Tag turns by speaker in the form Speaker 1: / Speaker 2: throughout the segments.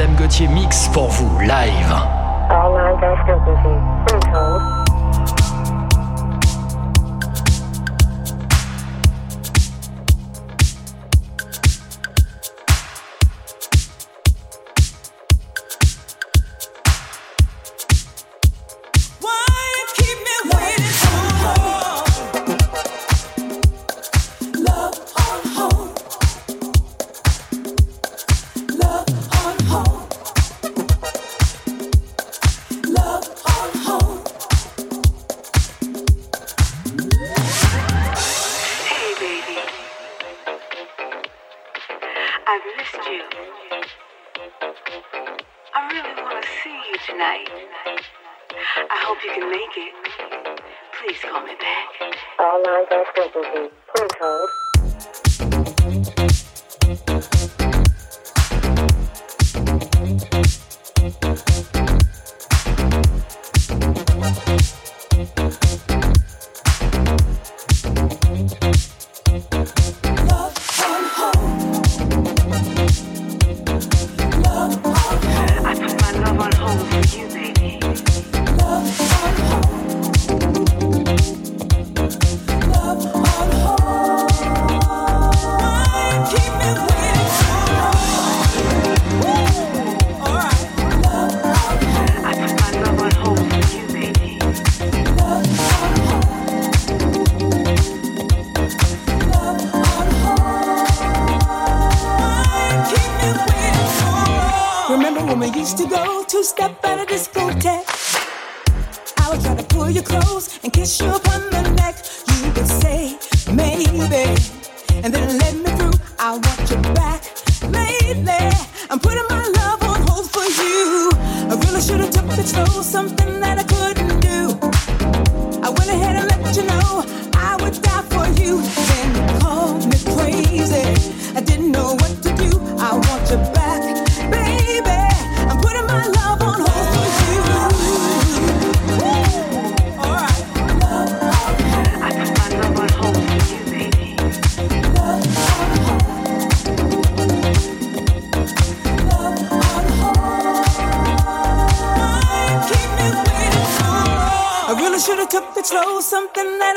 Speaker 1: Adam Gauthier mix pour vous live.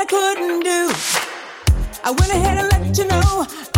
Speaker 2: I couldn't do. I went ahead and
Speaker 3: let you know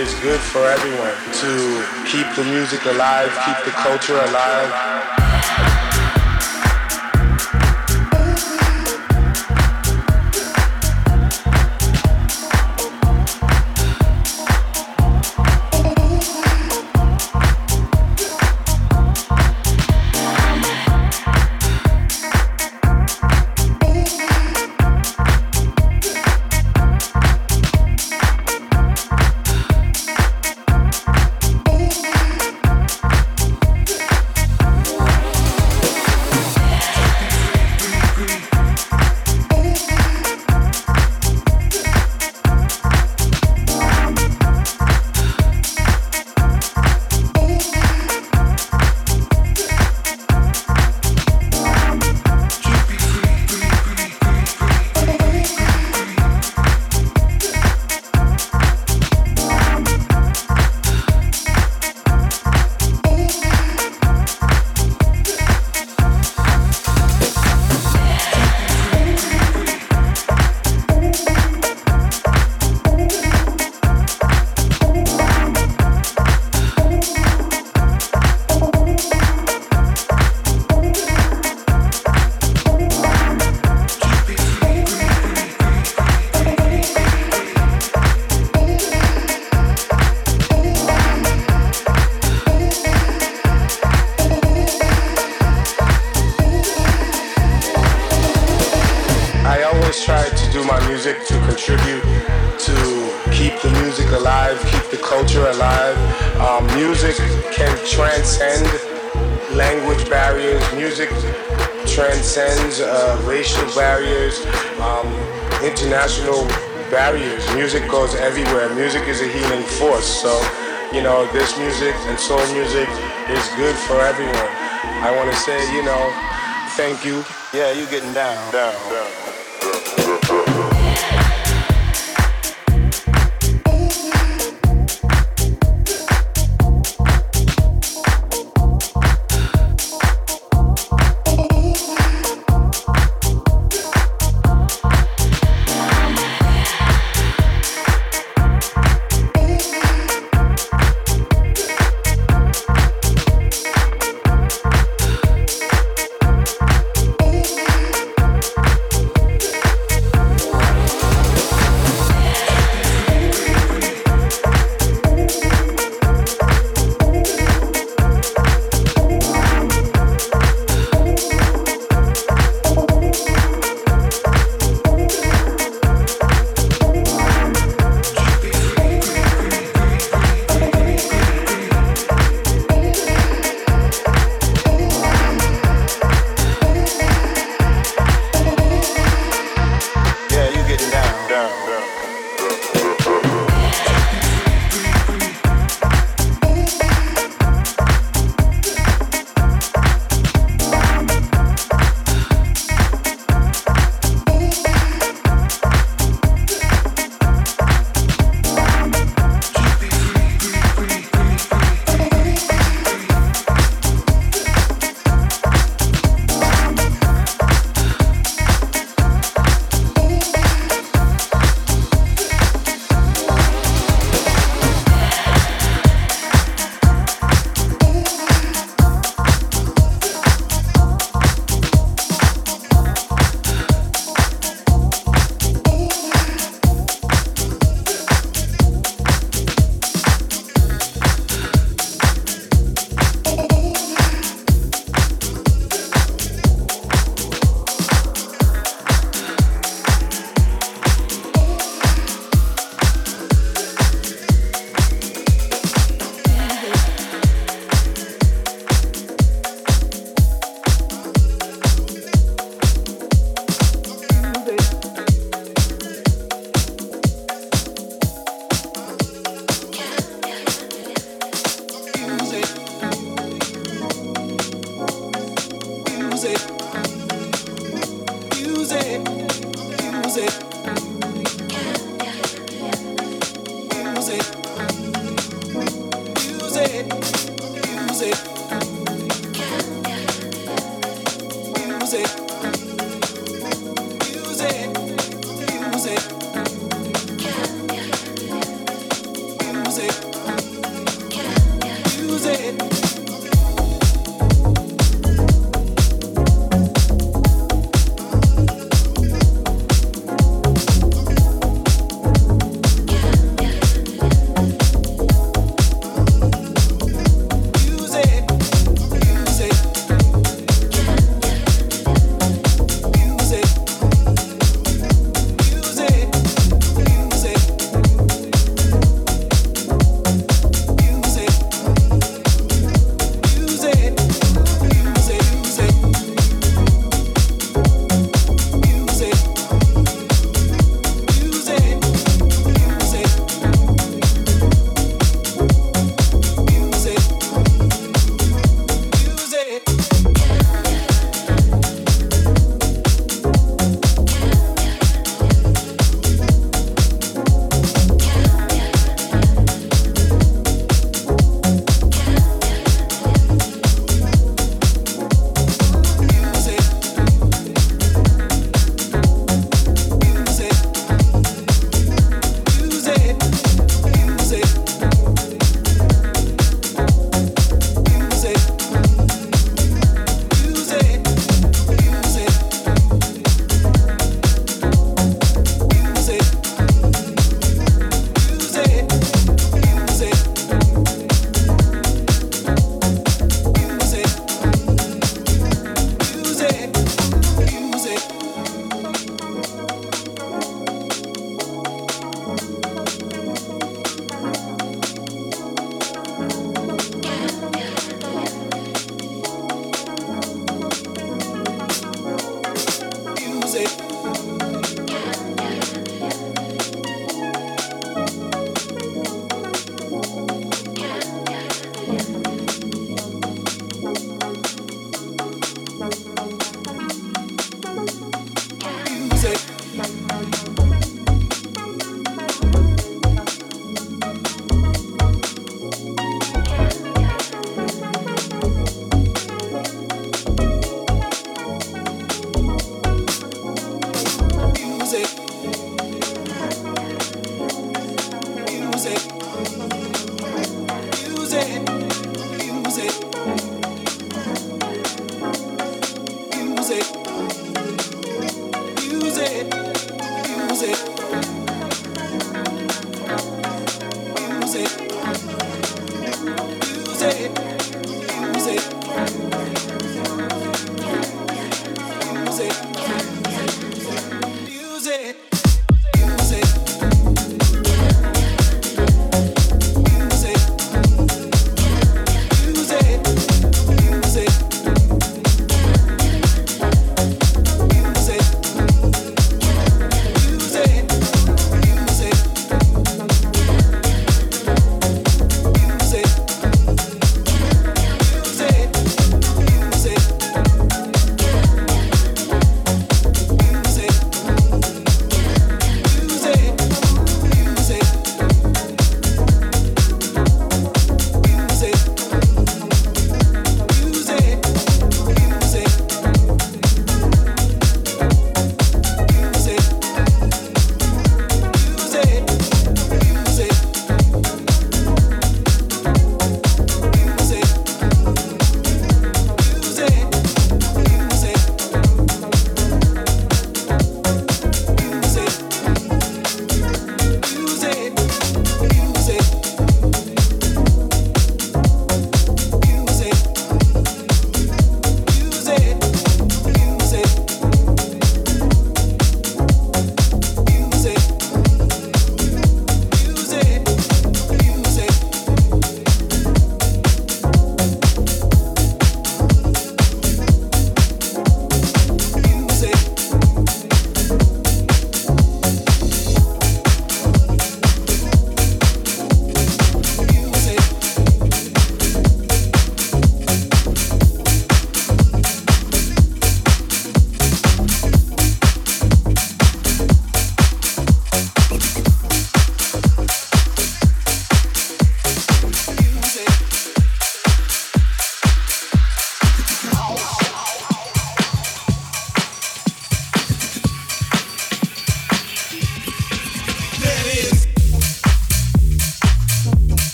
Speaker 3: it's good for everyone to keep the music alive, keep the culture alive.